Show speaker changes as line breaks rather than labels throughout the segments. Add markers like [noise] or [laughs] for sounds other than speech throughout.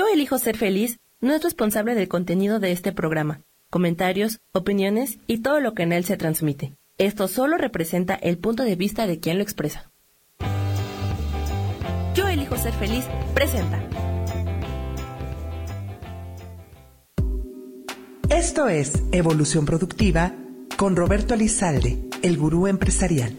Yo elijo ser feliz no es responsable del contenido de este programa, comentarios, opiniones y todo lo que en él se transmite. Esto solo representa el punto de vista de quien lo expresa. Yo elijo ser feliz presenta.
Esto es Evolución Productiva con Roberto Alizalde, el gurú empresarial.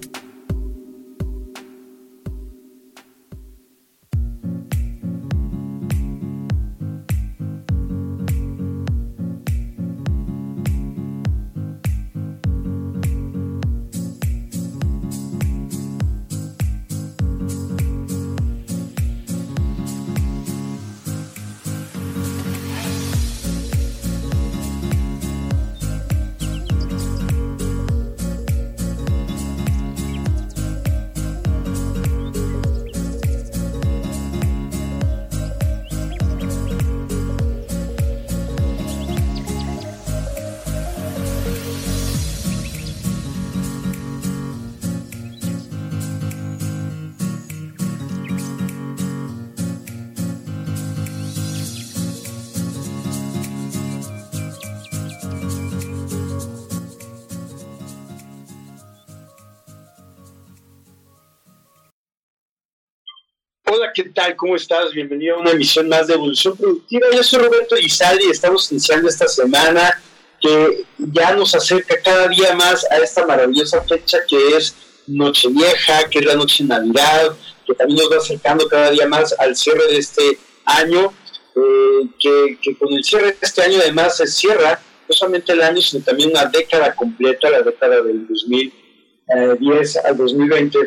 ¿Cómo estás? Bienvenido a una emisión más de Evolución Productiva. Yo soy Roberto Izaldi y estamos iniciando esta semana que ya nos acerca cada día más a esta maravillosa fecha que es Nochevieja, que es la noche de Navidad, que también nos va acercando cada día más al cierre de este año, eh, que, con el cierre de este año además se cierra no solamente el año, sino también una década completa, la década del 2010 al 2020,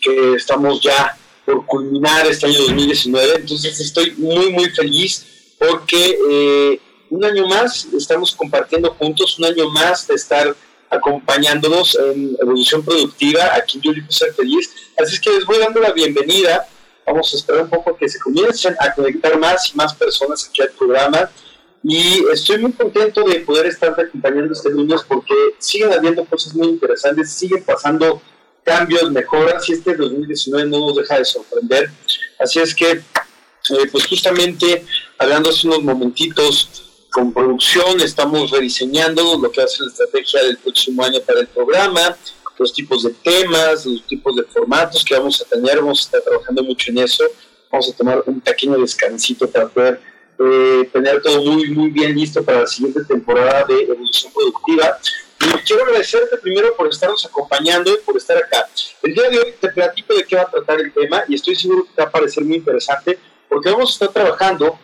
que estamos ya por culminar este año 2019. Entonces estoy muy, muy feliz porque eh, un año más estamos compartiendo juntos, un año más de estar acompañándonos en Evolución Productiva, aquí yo elijo ser feliz. Así es que les voy dando la bienvenida. Vamos a esperar un poco que se comiencen a conectar más y más personas aquí al programa. Y estoy muy contento de poder estar acompañando este lunes porque siguen habiendo cosas muy interesantes, siguen pasando cambios, mejoras, y este 2019 no nos deja de sorprender. Así es que, eh, pues justamente hablando hace unos momentitos con producción, estamos rediseñando lo que ser la estrategia del próximo año para el programa, los tipos de temas, los tipos de formatos que vamos a tener, vamos a estar trabajando mucho en eso, vamos a tomar un pequeño descansito para poder eh, tener todo muy, muy bien listo para la siguiente temporada de Evolución Productiva. Y quiero agradecerte primero por estarnos acompañando y por estar acá. El día de hoy te platico de qué va a tratar el tema y estoy seguro que te va a parecer muy interesante porque vamos a estar trabajando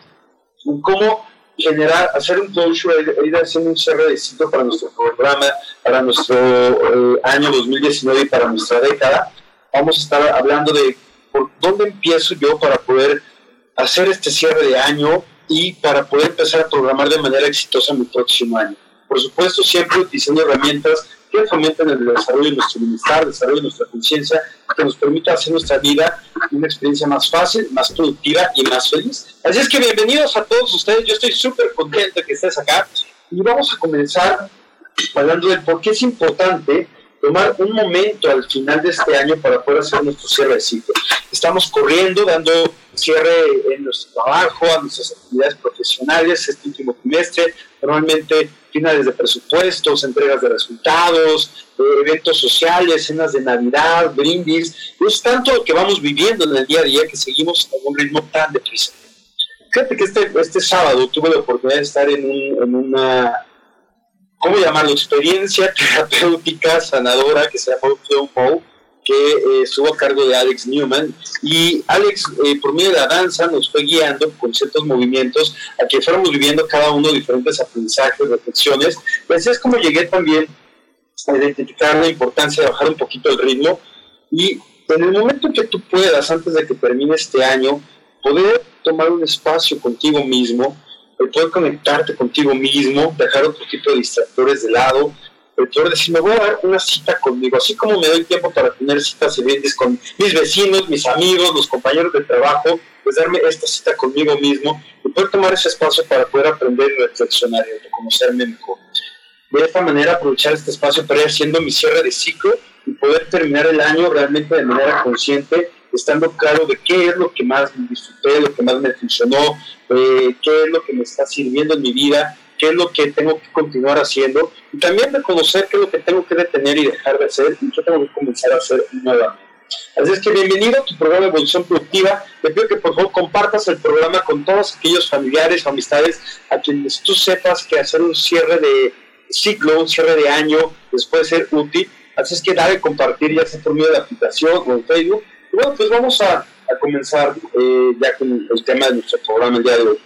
en cómo generar, hacer un closure, ir haciendo un cierre de ciclo para nuestro programa, para nuestro eh, año 2019 y para nuestra década. Vamos a estar hablando de por dónde empiezo yo para poder hacer este cierre de año y para poder empezar a programar de manera exitosa mi próximo año. Por supuesto, siempre utilizando herramientas que fomenten el desarrollo de nuestro bienestar, el desarrollo de nuestra conciencia, que nos permita hacer nuestra vida una experiencia más fácil, más productiva y más feliz. Así es que bienvenidos a todos ustedes, yo estoy súper contento de que estés acá y vamos a comenzar hablando del por qué es importante tomar un momento al final de este año para poder hacer nuestro cierre de ciclo. Estamos corriendo, dando cierre en nuestro trabajo, a nuestras actividades profesionales este último trimestre, normalmente finales de presupuestos, entregas de resultados, eh, eventos sociales, cenas de Navidad, brindis, es tanto que vamos viviendo en el día a día que seguimos a un ritmo tan deprisa. Fíjate que este, este sábado tuve la oportunidad de estar en, un, en una ¿cómo llamarlo? Experiencia [laughs] terapéutica sanadora que se llama Flow que eh, estuvo a cargo de Alex Newman. Y Alex, eh, por medio de la danza, nos fue guiando con ciertos movimientos a que fuéramos viviendo cada uno diferentes aprendizajes, reflexiones. Pues es como llegué también a identificar la importancia de bajar un poquito el ritmo y en el momento que tú puedas, antes de que termine este año, poder tomar un espacio contigo mismo, poder conectarte contigo mismo, dejar otro tipo de distractores de lado, poder decir, me voy a dar una cita conmigo, así como me doy tiempo para tener citas evidentes con mis vecinos, mis amigos, los compañeros de trabajo, pues darme esta cita conmigo mismo y poder tomar ese espacio para poder aprender y reflexionar y conocerme mejor. De esta manera aprovechar este espacio para ir haciendo mi cierre de ciclo y poder terminar el año realmente de manera consciente estando claro de qué es lo que más me disfruté, lo que más me funcionó, eh, qué es lo que me está sirviendo en mi vida, qué es lo que tengo que continuar haciendo y también reconocer qué es lo que tengo que detener y dejar de hacer y qué tengo que comenzar a hacer nuevamente. Así es que bienvenido a tu programa Evolución Productiva. Te pido que por favor compartas el programa con todos aquellos familiares o amistades a quienes tú sepas que hacer un cierre de ciclo, un cierre de año les puede ser útil. Así es que dale compartir ya sea por medio de la aplicación o en Facebook. Y bueno, pues vamos a, comenzar eh, ya con el tema de nuestro programa el día de hoy.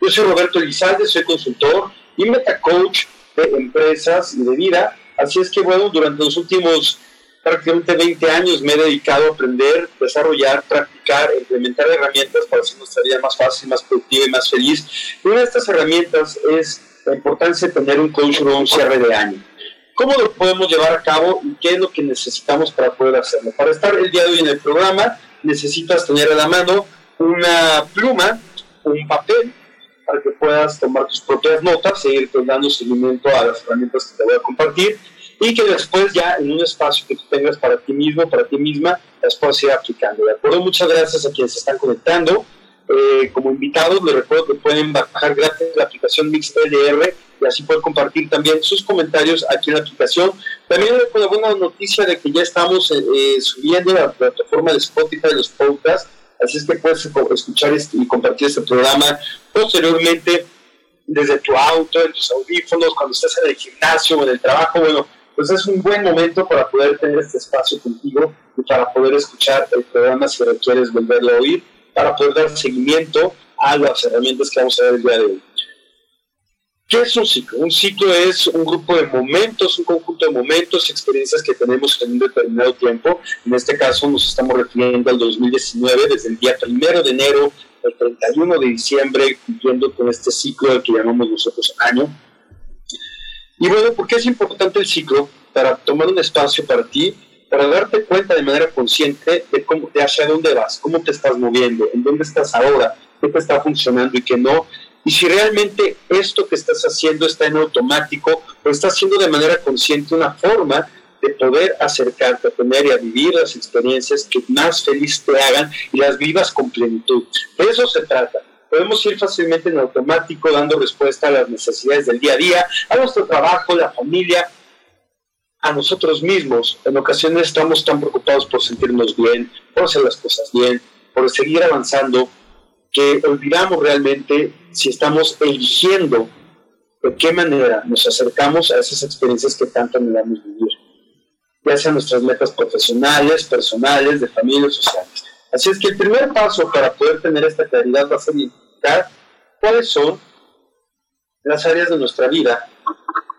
Yo soy Roberto Elizalde, soy consultor y metacoach de empresas y de vida. Así es que bueno, durante los últimos prácticamente 20 años me he dedicado a aprender, desarrollar, practicar, implementar herramientas para hacer nuestra vida más fácil, más productiva y más feliz. Y una de estas herramientas es la importancia de tener un coach o un cierre de año. ¿Cómo lo podemos llevar a cabo y qué es lo que necesitamos para poder hacerlo? Para estar el día de hoy en el programa necesitas tener a la mano una pluma, un papel, para que puedas tomar tus propias notas, seguir dando seguimiento a las herramientas que te voy a compartir y que después ya en un espacio que tú tengas para ti mismo, para ti misma, las puedas ir aplicando. ¿De acuerdo? Muchas gracias a quienes se están conectando. Eh, como invitados, les recuerdo que pueden bajar gratis la aplicación MixLR y así pueden compartir también sus comentarios aquí en la aplicación. También les una buena noticia de que ya estamos eh, eh, subiendo la plataforma de Spotify los podcasts, así es que puedes escuchar este, y compartir este programa posteriormente desde tu auto, en tus audífonos, cuando estés en el gimnasio o en el trabajo, bueno, pues es un buen momento para poder tener este espacio contigo y para poder escuchar el programa si requieres volverlo a oír, para poder dar seguimiento a las herramientas que vamos a ver el día de hoy. ¿Qué es un ciclo? Un ciclo es un grupo de momentos, un conjunto de momentos, experiencias que tenemos en un determinado tiempo. En este caso nos estamos refiriendo al 2019, desde el día primero de enero al 31 de diciembre, cumpliendo con este ciclo que llamamos nosotros año y bueno, ¿por qué es importante el ciclo? Para tomar un espacio para ti, para darte cuenta de manera consciente de, cómo, de hacia dónde vas, cómo te estás moviendo, en dónde estás ahora, qué te está funcionando y qué no. Y si realmente esto que estás haciendo está en automático o estás haciendo de manera consciente una forma de poder acercarte a tener y a vivir las experiencias que más feliz te hagan y las vivas con plenitud. De eso se trata podemos ir fácilmente en automático dando respuesta a las necesidades del día a día, a nuestro trabajo, la familia, a nosotros mismos. En ocasiones estamos tan preocupados por sentirnos bien, por hacer las cosas bien, por seguir avanzando, que olvidamos realmente si estamos eligiendo de qué manera nos acercamos a esas experiencias que tanto anhelamos vivir, ya sean nuestras metas profesionales, personales, de familia, sociales. Así es que el primer paso para poder tener esta claridad va a ser identificar cuáles son las áreas de nuestra vida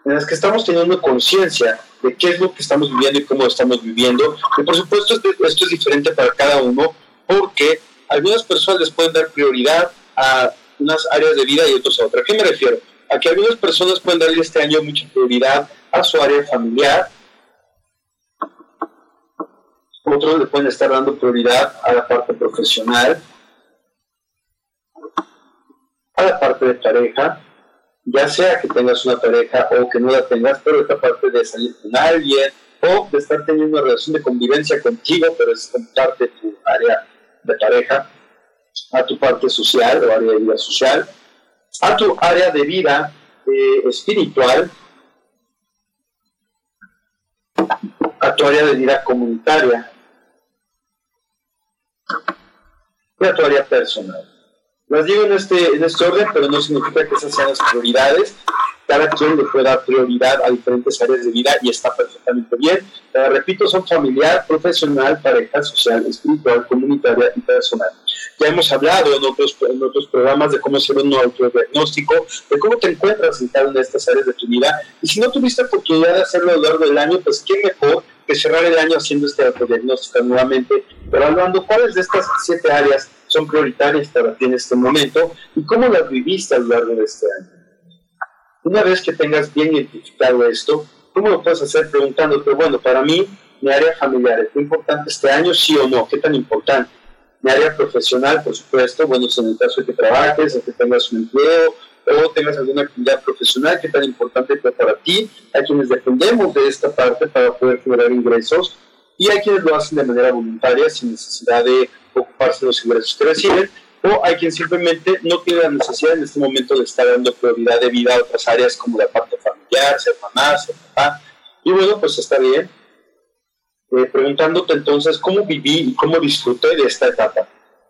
en las que estamos teniendo conciencia de qué es lo que estamos viviendo y cómo lo estamos viviendo. Y por supuesto esto es diferente para cada uno porque algunas personas les pueden dar prioridad a unas áreas de vida y otras a otras. ¿A qué me refiero? A que algunas personas pueden darle este año mucha prioridad a su área familiar, otros le pueden estar dando prioridad a la parte profesional, a la parte de pareja, ya sea que tengas una pareja o que no la tengas, pero esta parte de salir con alguien o de estar teniendo una relación de convivencia contigo, pero es parte de tu área de pareja, a tu parte social o área de vida social, a tu área de vida eh, espiritual, a tu área de vida comunitaria, la tu área personal. Las digo en este, en este orden, pero no significa que esas sean las prioridades. Cada quien le puede dar prioridad a diferentes áreas de vida y está perfectamente bien. Pero repito, son familiar, profesional, pareja, social, espiritual, comunitaria y personal. Ya hemos hablado en otros, en otros programas de cómo hacer un autodiagnóstico, de cómo te encuentras en cada una de estas áreas de tu vida. Y si no tuviste oportunidad de hacerlo a lo largo del año, pues qué mejor que cerrar el año haciendo este autodiagnóstico nuevamente, evaluando cuáles de estas siete áreas son prioritarias para ti en este momento y cómo las viviste a lo largo de este año. Una vez que tengas bien identificado esto, ¿cómo lo puedes hacer preguntándote, bueno, para mí, mi área familiar, ¿es importante este año, sí o no? ¿Qué tan importante? Mi área profesional, por supuesto, bueno, en el caso de que trabajes, de que tengas un empleo o tengas alguna actividad profesional, qué tan importante es para ti, a quienes dependemos de esta parte para poder generar ingresos. y hay quienes lo hacen de manera voluntaria, sin necesidad de ocuparse de los ingresos que reciben, o hay quien simplemente no tiene la necesidad en este momento de estar dando prioridad de vida a otras áreas como la parte familiar, ser mamá, ser papá, y bueno, pues está bien. Eh, preguntándote entonces cómo viví y cómo disfruté de esta etapa.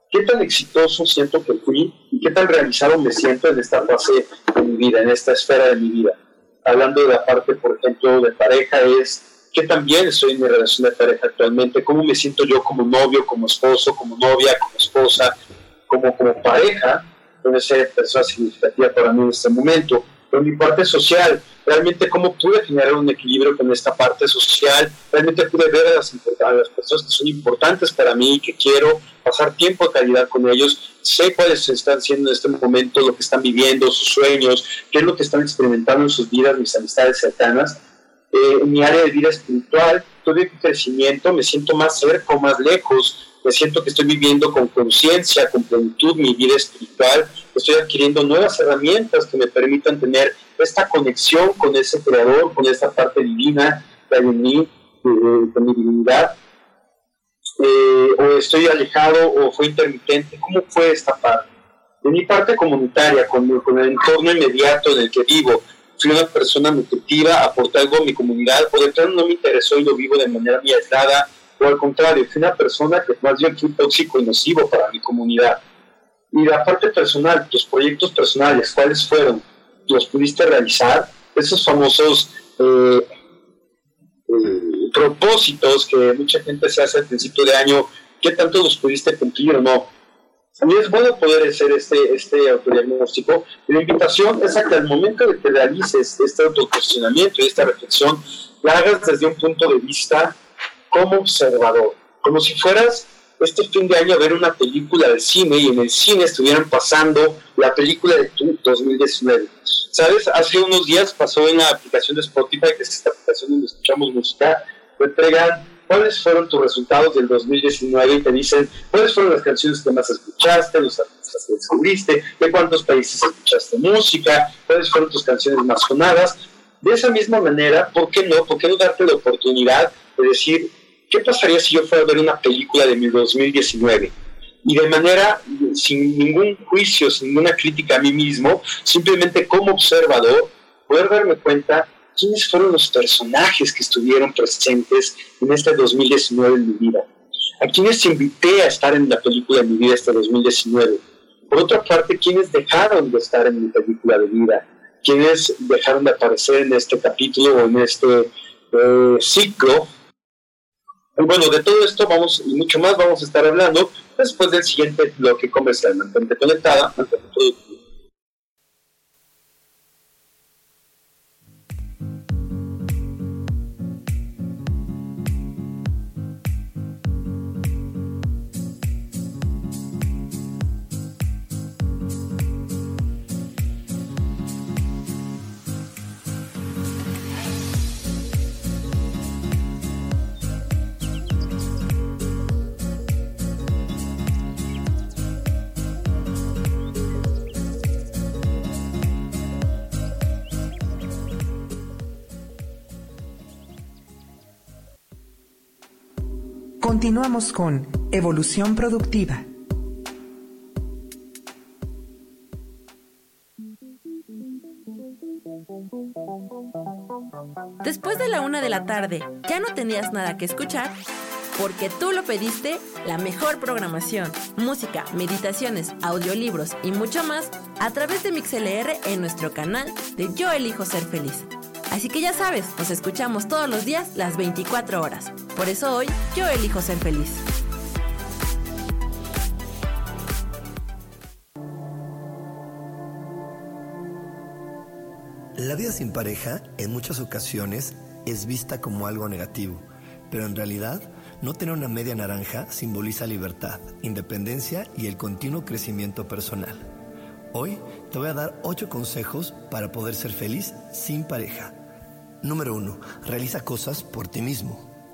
¿Qué tan exitoso siento que fui y qué tan realizado me siento en esta fase de mi vida, en esta esfera de mi vida? Hablando de la parte, por ejemplo, de pareja, es que también estoy en mi relación de pareja actualmente, cómo me siento yo como novio, como esposo, como novia, como esposa, como, como pareja, puede ser persona significativa para mí en este momento. Pero mi parte social, realmente cómo pude generar un equilibrio con esta parte social, realmente pude ver a las, a las personas que son importantes para mí, que quiero pasar tiempo de calidad con ellos, sé cuáles están haciendo en este momento, lo que están viviendo, sus sueños, qué es lo que están experimentando en sus vidas, mis amistades cercanas. Eh, en mi área de vida espiritual, tuve crecimiento, me siento más cerca o más lejos me siento que estoy viviendo con conciencia, con plenitud mi vida espiritual, estoy adquiriendo nuevas herramientas que me permitan tener esta conexión con ese creador, con esa parte divina que hay en mí, eh, con mi divinidad. Eh, o estoy alejado o fue intermitente, ¿cómo fue esta parte? De mi parte comunitaria, con, con el entorno inmediato en el que vivo, fui una persona nutritiva, aporté algo a mi comunidad, o de pronto no me interesó y lo vivo de manera aislada, o al contrario, fui una persona que más bien fue tóxico y nocivo para mi comunidad. Y la parte personal, tus proyectos personales, ¿cuáles fueron? ¿Los pudiste realizar? Esos famosos eh, eh, propósitos que mucha gente se hace al principio de año, ¿qué tanto los pudiste cumplir o no? A mí es bueno poder hacer este, este autodiagnóstico. la invitación es a que al momento de que realices este autocuestionamiento y esta reflexión, la hagas desde un punto de vista como observador, como si fueras este fin de año a ver una película de cine y en el cine estuvieran pasando la película de 2019. ¿Sabes? Hace unos días pasó en la aplicación de Spotify, que es esta aplicación donde escuchamos música, te entregan cuáles fueron tus resultados del 2019 y te dicen cuáles fueron las canciones que más escuchaste, los artistas que descubriste, de cuántos países escuchaste música, cuáles fueron tus canciones más sonadas. De esa misma manera, ¿por qué no? ¿Por qué no darte la oportunidad de decir, ¿qué pasaría si yo fuera a ver una película de mi 2019? Y de manera, sin ningún juicio, sin ninguna crítica a mí mismo, simplemente como observador, poder darme cuenta quiénes fueron los personajes que estuvieron presentes en este 2019 en mi vida. A quienes invité a estar en la película de mi vida este 2019. Por otra parte, quienes dejaron de estar en mi película de vida, quienes dejaron de aparecer en este capítulo o en este eh, ciclo bueno, de todo esto vamos y mucho más vamos a estar hablando después del siguiente bloque comercial. Mantente conectada, mantente
Continuamos con Evolución Productiva.
Después de la una de la tarde, ¿ya no tenías nada que escuchar? Porque tú lo pediste, la mejor programación, música, meditaciones, audiolibros y mucho más a través de MixLR en nuestro canal de Yo Elijo Ser Feliz. Así que ya sabes, nos escuchamos todos los días las 24 horas. Por eso hoy yo elijo ser feliz.
La vida sin pareja en muchas ocasiones es vista como algo negativo, pero en realidad no tener una media naranja simboliza libertad, independencia y el continuo crecimiento personal. Hoy te voy a dar 8 consejos para poder ser feliz sin pareja. Número 1. Realiza cosas por ti mismo.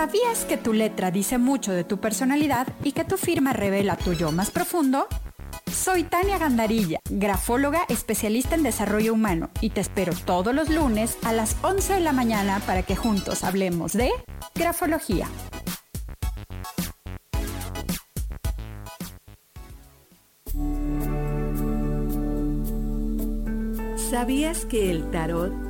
¿Sabías que tu letra dice mucho de tu personalidad y que tu firma revela tu yo más profundo? Soy Tania Gandarilla, grafóloga especialista en desarrollo humano y te espero todos los lunes a las 11 de la mañana para que juntos hablemos de grafología.
¿Sabías que el tarot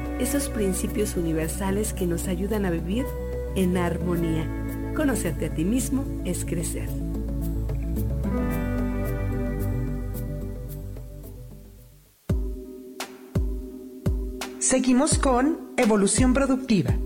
esos principios universales que nos ayudan a vivir en armonía. Conocerte a ti mismo es crecer.
Seguimos con Evolución Productiva.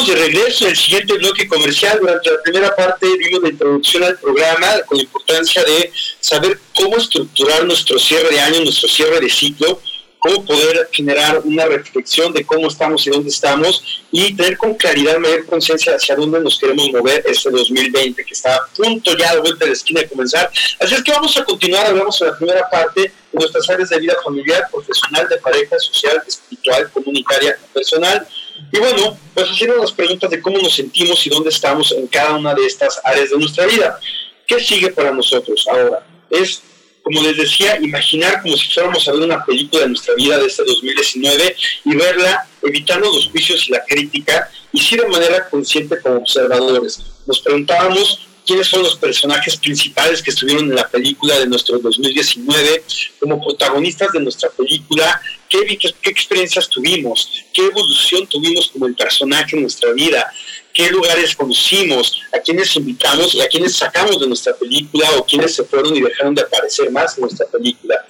Estamos de regreso en el siguiente bloque comercial. Durante la primera parte vimos la introducción al programa con la importancia de saber cómo estructurar nuestro cierre de año, nuestro cierre de ciclo, cómo poder generar una reflexión de cómo estamos y dónde estamos y tener con claridad, mayor conciencia hacia dónde nos queremos mover este 2020 que está a punto ya de vuelta de la esquina de comenzar. Así es que vamos a continuar, hablamos en la primera parte de nuestras áreas de vida familiar, profesional, de pareja, social, espiritual, comunitaria, personal. Y bueno, pues haciendo las preguntas de cómo nos sentimos y dónde estamos en cada una de estas áreas de nuestra vida. ¿Qué sigue para nosotros ahora? Es, como les decía, imaginar como si fuéramos a ver una película de nuestra vida de este 2019 y verla evitando los juicios y la crítica y sí de manera consciente como observadores. Nos preguntábamos quiénes son los personajes principales que estuvieron en la película de nuestro 2019, como protagonistas de nuestra película, qué, qué experiencias tuvimos, qué evolución tuvimos como el personaje en nuestra vida, qué lugares conocimos, a quienes invitamos y a quienes sacamos de nuestra película o quienes se fueron y dejaron de aparecer más en nuestra película,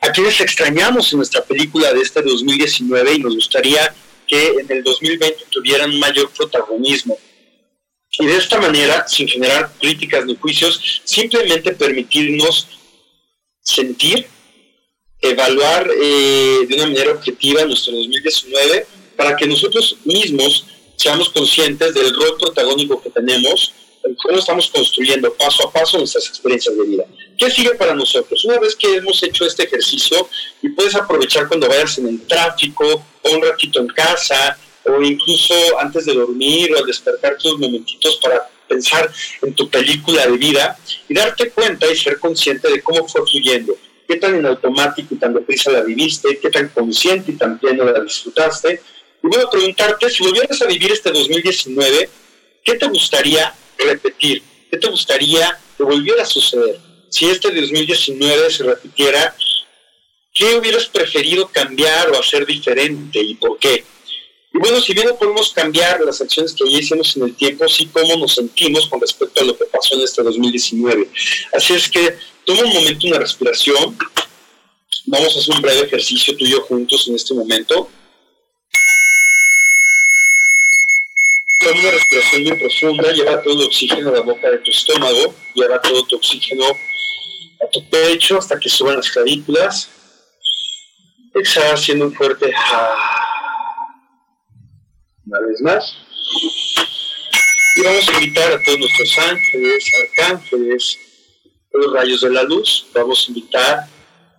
a quienes extrañamos en nuestra película de este 2019 y nos gustaría que en el 2020 tuvieran mayor protagonismo y de esta manera, sin generar críticas ni juicios, simplemente permitirnos sentir, evaluar eh, de una manera objetiva nuestro 2019 para que nosotros mismos seamos conscientes del rol protagónico que tenemos, en cómo estamos construyendo paso a paso nuestras experiencias de vida. ¿Qué sigue para nosotros? Una vez que hemos hecho este ejercicio y puedes aprovechar cuando vayas en el tráfico o un ratito en casa, o incluso antes de dormir o al despertar tus momentitos para pensar en tu película de vida y darte cuenta y ser consciente de cómo fue fluyendo, qué tan en automático y tan deprisa la viviste, qué tan consciente y tan pleno la disfrutaste. Y voy a preguntarte, si volvieras a vivir este 2019, ¿qué te gustaría repetir? ¿Qué te gustaría que volviera a suceder? Si este 2019 se repitiera, ¿qué hubieras preferido cambiar o hacer diferente y por qué? Y bueno, si bien no podemos cambiar las acciones que ya hicimos en el tiempo, sí cómo nos sentimos con respecto a lo que pasó en este 2019. Así es que toma un momento, una respiración. Vamos a hacer un breve ejercicio tú y yo juntos en este momento. Toma una respiración muy profunda, lleva todo el oxígeno a la boca de tu estómago, lleva todo tu oxígeno a tu pecho hasta que suban las clavículas. Exhala haciendo un fuerte una vez más. Y vamos a invitar a todos nuestros ángeles, arcángeles, los rayos de la luz. Vamos a invitar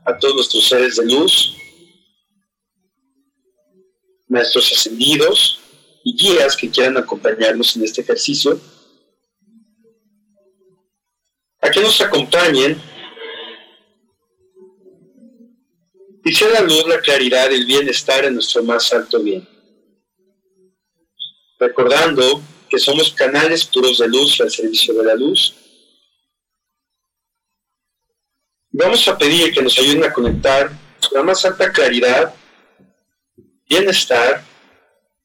a todos nuestros seres de luz, maestros ascendidos y guías que quieran acompañarnos en este ejercicio, a que nos acompañen y sea la luz, la claridad, el bienestar en nuestro más alto bien. Recordando que somos canales puros de luz al servicio de la luz. Vamos a pedir que nos ayuden a conectar la más alta claridad, bienestar,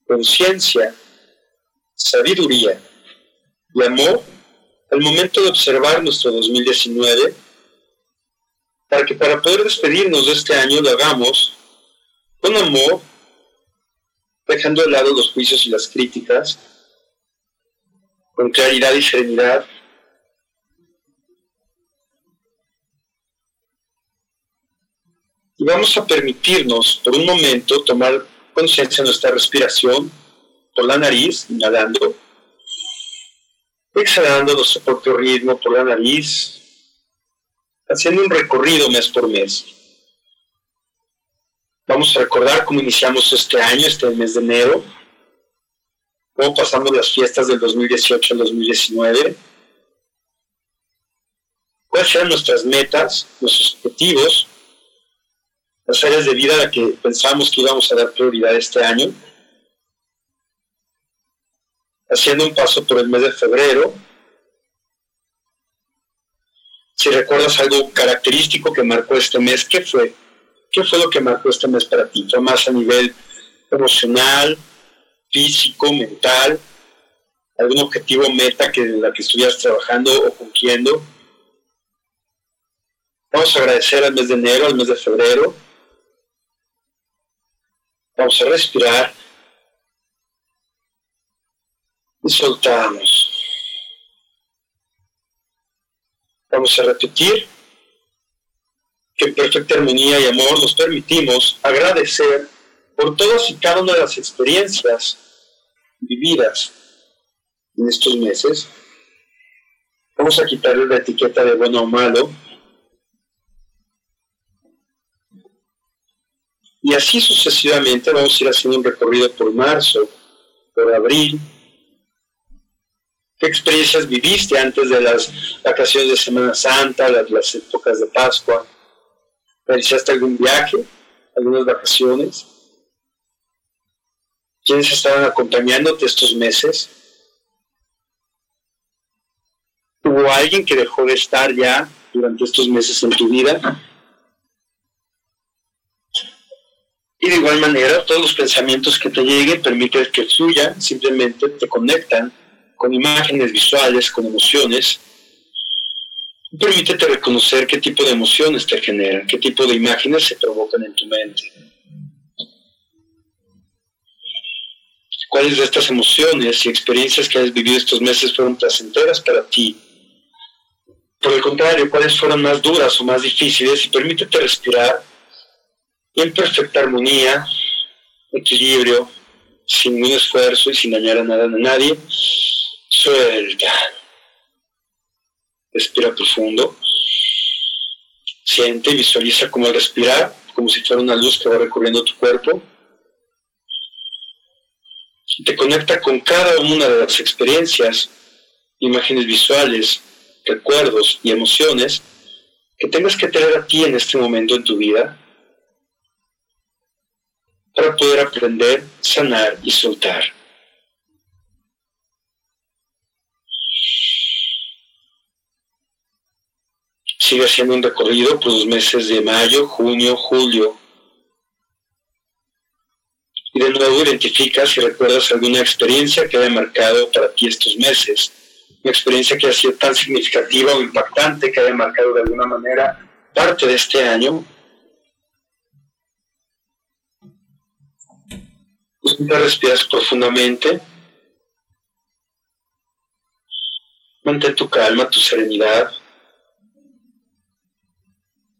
conciencia, sabiduría y amor al momento de observar nuestro 2019, para que para poder despedirnos de este año lo hagamos con amor, dejando de lado los juicios y las críticas, con claridad y serenidad. Y vamos a permitirnos por un momento tomar conciencia de nuestra respiración por la nariz, inhalando exhalando nuestro propio ritmo por la nariz, haciendo un recorrido mes por mes. Vamos a recordar cómo iniciamos este año, este mes de enero, cómo pasamos las fiestas del 2018 al 2019, cuáles eran nuestras metas, nuestros objetivos, las áreas de vida a las que pensamos que íbamos a dar prioridad este año haciendo un paso por el mes de febrero. Si recuerdas algo característico que marcó este mes, ¿qué fue? ¿Qué fue lo que marcó este mes para ti? ¿Fue más a nivel emocional, físico, mental? ¿Algún objetivo meta que la que estuvieras trabajando o cumpliendo? Vamos a agradecer al mes de enero, al mes de febrero. Vamos a respirar y soltamos. Vamos a repetir que perfecta armonía y amor nos permitimos agradecer por todas y cada una de las experiencias vividas en estos meses. Vamos a quitarle la etiqueta de bueno o malo. Y así sucesivamente vamos a ir haciendo un recorrido por marzo, por abril, ¿Qué experiencias viviste antes de las vacaciones de Semana Santa, las, las épocas de Pascua? ¿Realizaste algún viaje, algunas vacaciones? ¿Quiénes estaban acompañándote estos meses? ¿Hubo alguien que dejó de estar ya durante estos meses en tu vida? Y de igual manera, todos los pensamientos que te lleguen permiten que fluyan, simplemente te conectan con imágenes visuales, con emociones, permítete reconocer qué tipo de emociones te generan, qué tipo de imágenes se provocan en tu mente. ¿Cuáles de estas emociones y experiencias que has vivido estos meses fueron placenteras para ti? Por el contrario, ¿cuáles fueron más duras o más difíciles? Y permítete respirar en perfecta armonía, equilibrio, sin ningún esfuerzo y sin dañar a nada a nadie Suelta. Respira profundo. Siente visualiza cómo respirar, como si fuera una luz que va recorriendo tu cuerpo. Te conecta con cada una de las experiencias, imágenes visuales, recuerdos y emociones que tengas que tener a ti en este momento en tu vida para poder aprender, sanar y soltar. Sigue haciendo un recorrido por los meses de mayo, junio, julio. Y de nuevo identificas y recuerdas alguna experiencia que haya marcado para ti estos meses. Una experiencia que ha sido tan significativa o impactante que haya marcado de alguna manera parte de este año. Te respiras profundamente. Mantén tu calma, tu serenidad.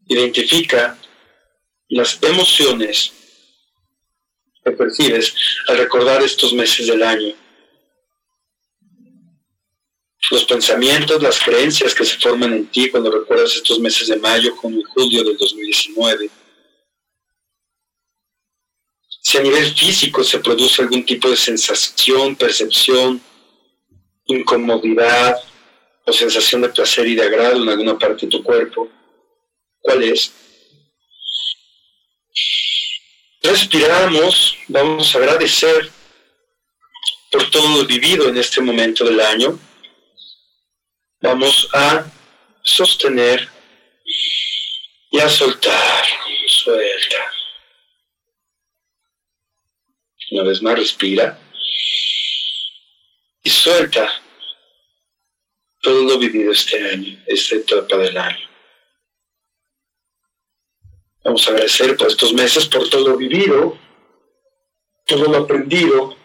Identifica las emociones que percibes al recordar estos meses del año. Los pensamientos, las creencias que se forman en ti cuando recuerdas estos meses de mayo, junio y julio del 2019. Si a nivel físico se produce algún tipo de sensación, percepción, incomodidad, o sensación de placer y de agrado en alguna parte de tu cuerpo. ¿Cuál es? Respiramos, vamos a agradecer por todo lo vivido en este momento del año. Vamos a sostener y a soltar. Suelta. Una vez más, respira y suelta todo lo vivido este año, esta etapa del año. Vamos a agradecer por estos meses, por todo lo vivido, todo lo aprendido,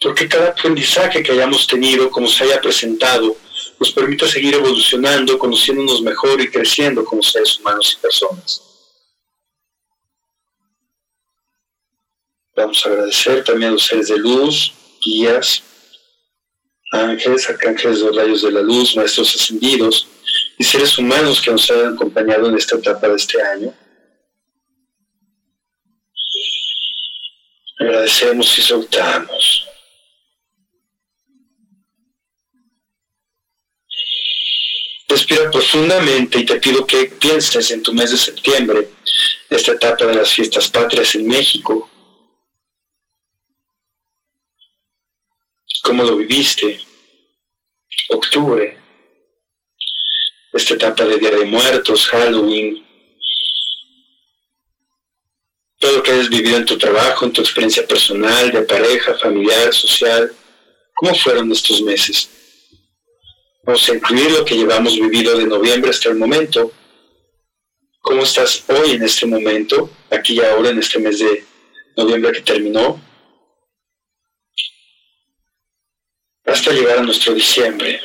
porque cada aprendizaje que hayamos tenido, como se haya presentado, nos permite seguir evolucionando, conociéndonos mejor y creciendo como seres humanos y personas. Vamos a agradecer también a los seres de luz, guías, ángeles, arcángeles de los rayos de la luz, maestros ascendidos y seres humanos que nos han acompañado en esta etapa de este año. Agradecemos y soltamos. Respira profundamente y te pido que pienses en tu mes de septiembre, esta etapa de las fiestas patrias en México. ¿Cómo lo viviste? Octubre, esta etapa de Día de Muertos, Halloween, todo lo que hayas vivido en tu trabajo, en tu experiencia personal, de pareja, familiar, social. ¿Cómo fueron estos meses? Vamos a incluir lo que llevamos vivido de noviembre hasta el momento. ¿Cómo estás hoy en este momento, aquí y ahora, en este mes de noviembre que terminó? Hasta llegar a nuestro diciembre.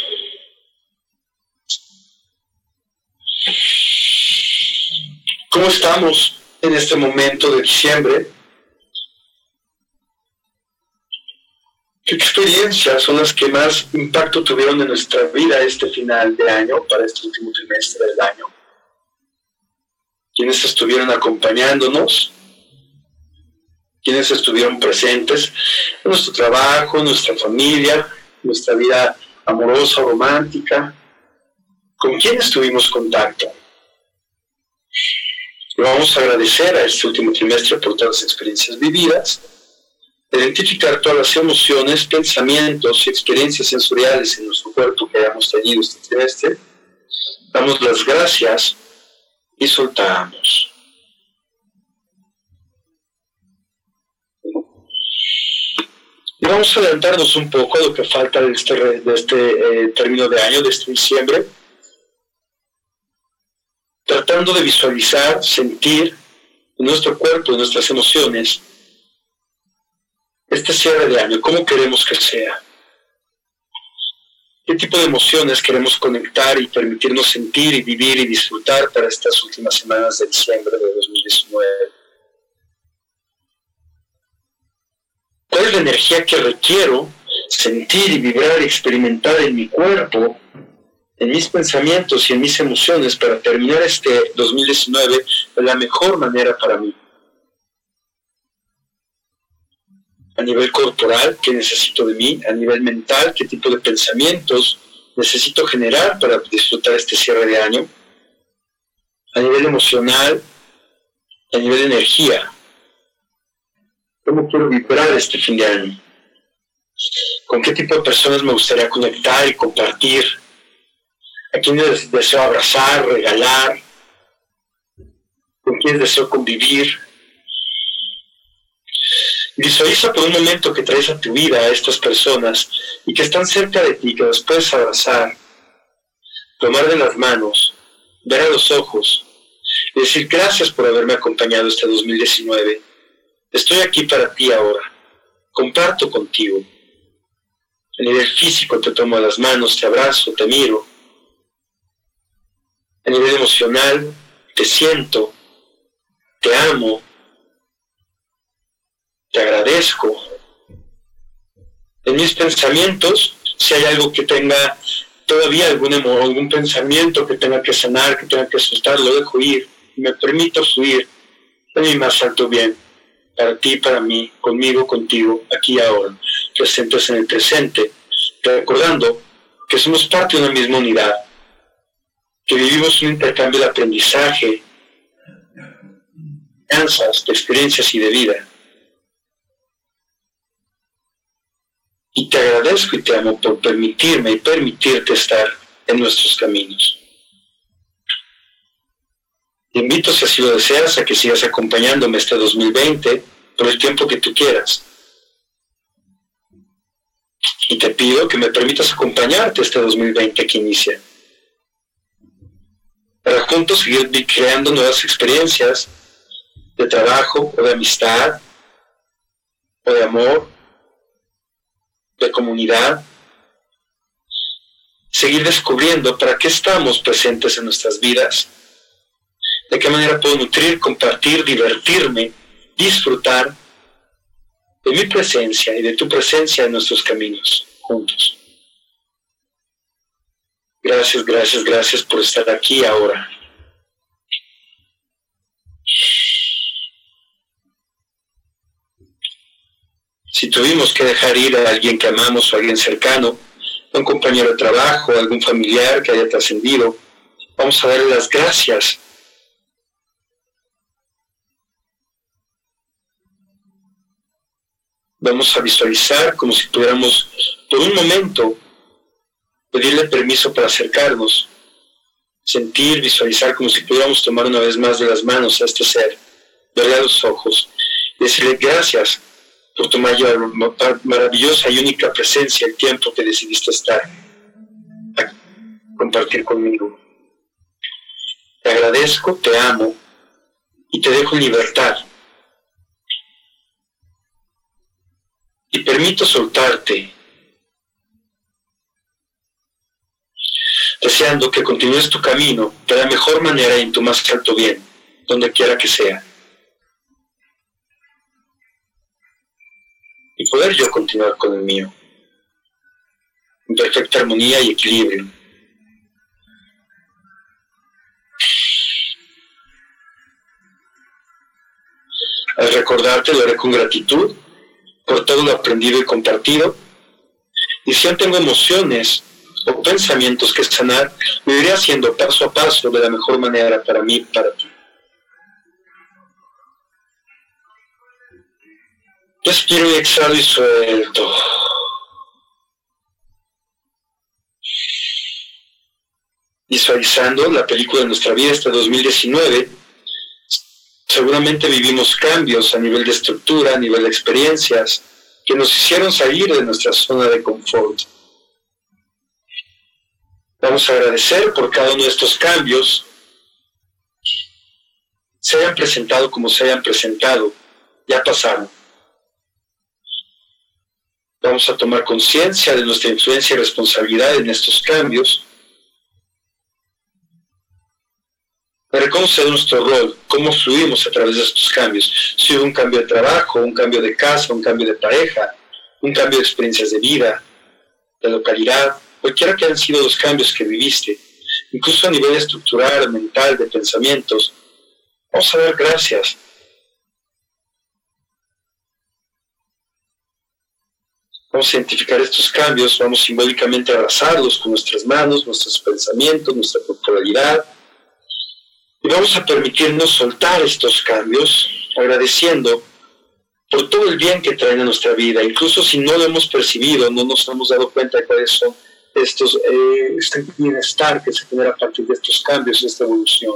¿Cómo estamos en este momento de diciembre? ¿Qué experiencias son las que más impacto tuvieron en nuestra vida este final de año, para este último trimestre del año? ¿Quiénes estuvieron acompañándonos? ¿Quiénes estuvieron presentes en nuestro trabajo, nuestra familia, nuestra vida amorosa, romántica? ¿Con quién estuvimos contacto? Vamos a agradecer a este último trimestre por todas las experiencias vividas identificar todas las emociones, pensamientos y experiencias sensoriales en nuestro cuerpo que hayamos tenido este trimestre, damos las gracias y soltamos. Y vamos a adelantarnos un poco a lo que falta de este, de este eh, término de año, de este diciembre, tratando de visualizar, sentir en nuestro cuerpo, en nuestras emociones, este cierre de año, ¿cómo queremos que sea? ¿Qué tipo de emociones queremos conectar y permitirnos sentir y vivir y disfrutar para estas últimas semanas de diciembre de 2019? ¿Cuál es la energía que requiero sentir y vibrar y experimentar en mi cuerpo, en mis pensamientos y en mis emociones para terminar este 2019 de la mejor manera para mí? a nivel corporal, qué necesito de mí, a nivel mental, qué tipo de pensamientos necesito generar para disfrutar este cierre de año, a nivel emocional, a nivel de energía, cómo quiero vibrar este fin de año, con qué tipo de personas me gustaría conectar y compartir, a quiénes deseo abrazar, regalar, con quiénes deseo convivir Visualiza por un momento que traes a tu vida a estas personas y que están cerca de ti, que las puedes abrazar, tomar de las manos, ver a los ojos y decir gracias por haberme acompañado este 2019. Estoy aquí para ti ahora. Comparto contigo. A nivel físico te tomo las manos, te abrazo, te miro. A nivel emocional te siento, te amo, te agradezco. En mis pensamientos, si hay algo que tenga todavía algún, algún pensamiento que tenga que sanar, que tenga que soltar, lo dejo ir. Me permito fluir en mi más alto bien, para ti, para mí, conmigo, contigo, aquí y ahora, presentes en el presente, recordando que somos parte de una misma unidad, que vivimos un intercambio de aprendizaje, de experiencias y de vida. Y te agradezco y te amo por permitirme y permitirte estar en nuestros caminos. Te invito, si así lo deseas, a que sigas acompañándome este 2020 por el tiempo que tú quieras. Y te pido que me permitas acompañarte este 2020 que inicia. Para juntos seguir creando nuevas experiencias de trabajo o de amistad o de amor, de comunidad. Seguir descubriendo para qué estamos presentes en nuestras vidas de qué manera puedo nutrir, compartir, divertirme, disfrutar de mi presencia y de tu presencia en nuestros caminos juntos. Gracias, gracias, gracias por estar aquí ahora. Si tuvimos que dejar ir a alguien que amamos o a alguien cercano, a un compañero de trabajo, a algún familiar que haya trascendido, vamos a darle las gracias vamos a visualizar como si pudiéramos por un momento pedirle permiso para acercarnos, sentir, visualizar como si pudiéramos tomar una vez más de las manos a este ser, verle a los ojos decirle gracias por tu mayor, maravillosa y única presencia, el tiempo que decidiste estar, compartir conmigo. Te agradezco, te amo y te dejo libertad y permito soltarte, deseando que continúes tu camino de la mejor manera y en tu más alto bien, donde quiera que sea. Y poder yo continuar con el mío, en perfecta armonía y equilibrio. Al recordarte lo haré con gratitud por todo lo aprendido y compartido. Y si aún tengo emociones o pensamientos que sanar, lo iré haciendo paso a paso de la mejor manera para mí para ti. Respiro y exhalo y suelto. Visualizando la película de nuestra vida hasta 2019, seguramente vivimos cambios a nivel de estructura, a nivel de experiencias, que nos hicieron salir de nuestra zona de confort. Vamos a agradecer por cada uno de estos cambios, se hayan presentado como se hayan presentado, ya pasaron. Vamos a tomar conciencia de nuestra influencia y responsabilidad en estos cambios reconocer nuestro rol, cómo fluimos a través de estos cambios. Si hubo un cambio de trabajo, un cambio de casa, un cambio de pareja, un cambio de experiencias de vida, de localidad, cualquiera que hayan sido los cambios que viviste, incluso a nivel estructural, mental, de pensamientos, vamos a dar gracias. Vamos a identificar estos cambios, vamos simbólicamente a abrazarlos con nuestras manos, nuestros pensamientos, nuestra corporalidad, y vamos a permitirnos soltar estos cambios, agradeciendo por todo el bien que traen a nuestra vida, incluso si no lo hemos percibido, no nos hemos dado cuenta de cuáles son eh, este bienestar que se genera a partir de estos cambios, de esta evolución.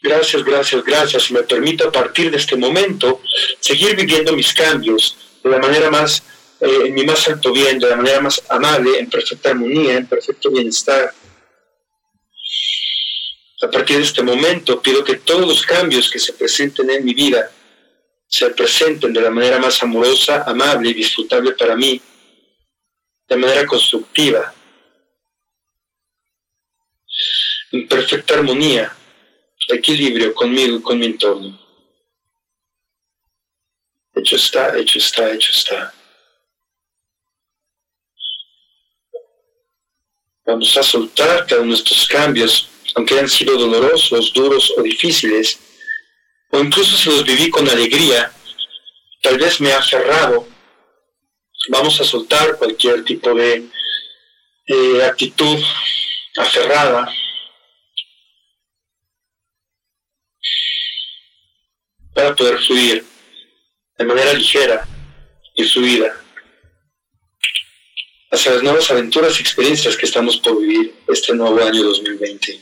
Gracias, gracias, gracias. Me permito a partir de este momento seguir viviendo mis cambios de la manera más, eh, en mi más alto bien, de la manera más amable, en perfecta armonía, en perfecto bienestar a partir de este momento pido que todos los cambios que se presenten en mi vida se presenten de la manera más amorosa, amable y disfrutable para mí, de manera constructiva, en perfecta armonía, equilibrio conmigo y con mi entorno. Hecho está, hecho está, hecho está. Vamos a soltar cada uno de estos cambios aunque hayan sido dolorosos, duros o difíciles, o incluso si los viví con alegría, tal vez me ha aferrado, vamos a soltar cualquier tipo de eh, actitud aferrada, para poder fluir de manera ligera y fluida hacia las nuevas aventuras y experiencias que estamos por vivir este nuevo año 2020.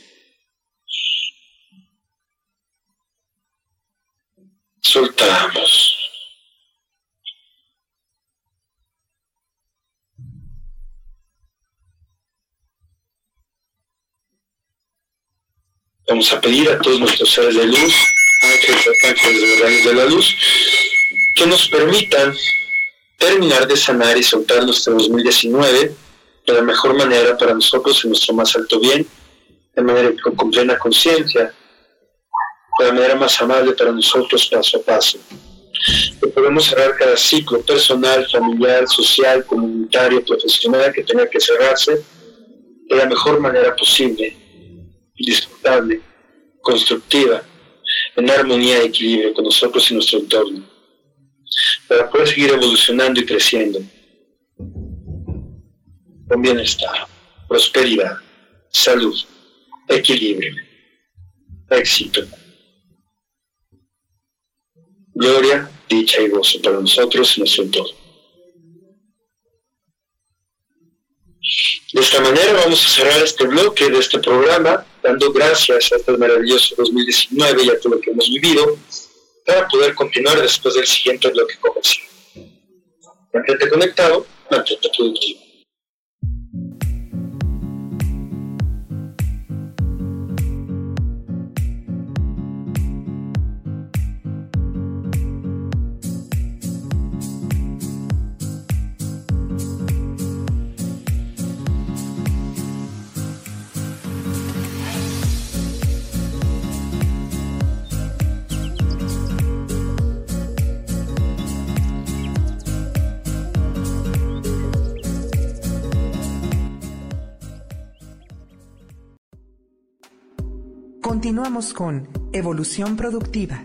Soltamos. Vamos a pedir a todos nuestros seres de luz, ángeles, arcángeles, de la luz, que nos permitan terminar de sanar y soltar nuestro 2019 de la mejor manera para nosotros en nuestro más alto bien, de manera con plena conciencia, de la manera más amable para nosotros paso a paso. Que podemos cerrar cada ciclo personal, familiar, social, comunitario, profesional que tenga que cerrarse de la mejor manera posible disfrutable, constructiva, en armonía y equilibrio con nosotros y nuestro entorno, para poder seguir evolucionando y creciendo con bienestar, prosperidad, salud, equilibrio, éxito, gloria, dicha y gozo para nosotros y nuestro entorno. De esta manera vamos a cerrar este bloque de este programa, dando gracias a este maravilloso 2019 y a todo lo que hemos vivido, para poder continuar después del siguiente bloque comercial. Mantente conectado, mantente productivo.
Continuamos con Evolución Productiva.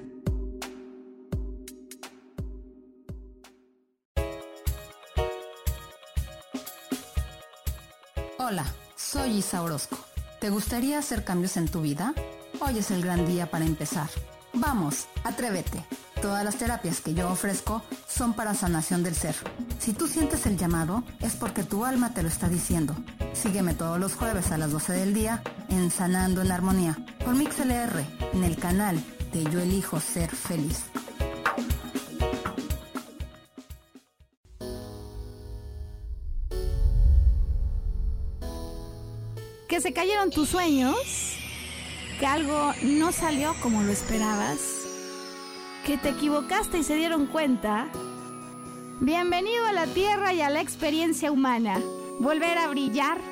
Hola, soy Isa Orozco. ¿Te gustaría hacer cambios en tu vida? Hoy es el gran día para empezar. Vamos, atrévete. Todas las terapias que yo ofrezco son para sanación del ser. Si tú sientes el llamado, es porque tu alma te lo está diciendo. Sígueme todos los jueves a las 12 del día en Sanando en Armonía por MixLR en el canal de Yo Elijo Ser Feliz.
Que se cayeron tus sueños, que algo no salió como lo esperabas que te equivocaste y se dieron cuenta. Bienvenido a la Tierra y a la experiencia humana. Volver a brillar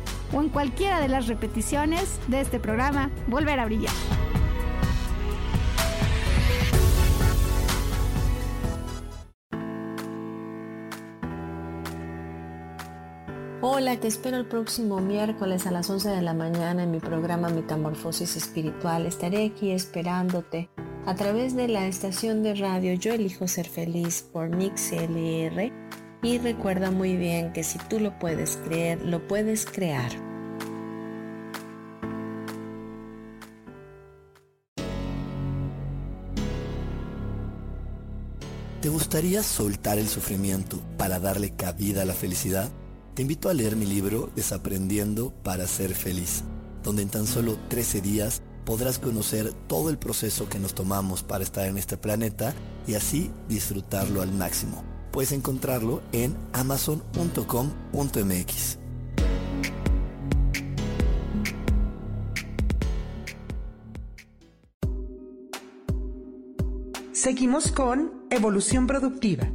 o en cualquiera de las repeticiones de este programa Volver a Brillar.
Hola, te espero el próximo miércoles a las 11 de la mañana en mi programa Metamorfosis Espiritual. Estaré aquí esperándote a través de la estación de radio Yo elijo ser feliz por MixLR y recuerda muy bien que si tú lo puedes creer, lo puedes crear.
¿Te gustaría soltar el sufrimiento para darle cabida a la felicidad? Te invito a leer mi libro Desaprendiendo para ser feliz, donde en tan solo 13 días podrás conocer todo el proceso que nos tomamos para estar en este planeta y así disfrutarlo al máximo. Puedes encontrarlo en amazon.com.mx.
Seguimos con Evolución Productiva.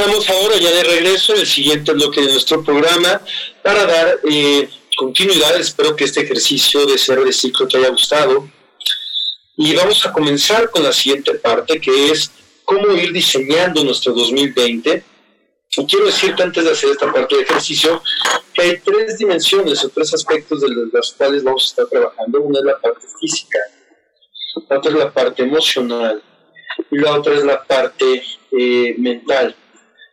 Estamos ahora ya de regreso el siguiente bloque de nuestro programa para dar eh, continuidad. Espero que este ejercicio de cierre de ciclo te haya gustado. Y vamos a comenzar con la siguiente parte, que es cómo ir diseñando nuestro 2020. Y quiero decirte antes de hacer esta parte de ejercicio que hay tres dimensiones o tres aspectos de los cuales vamos a estar trabajando. Una es la parte física, la otra es la parte emocional y la otra es la parte eh, mental.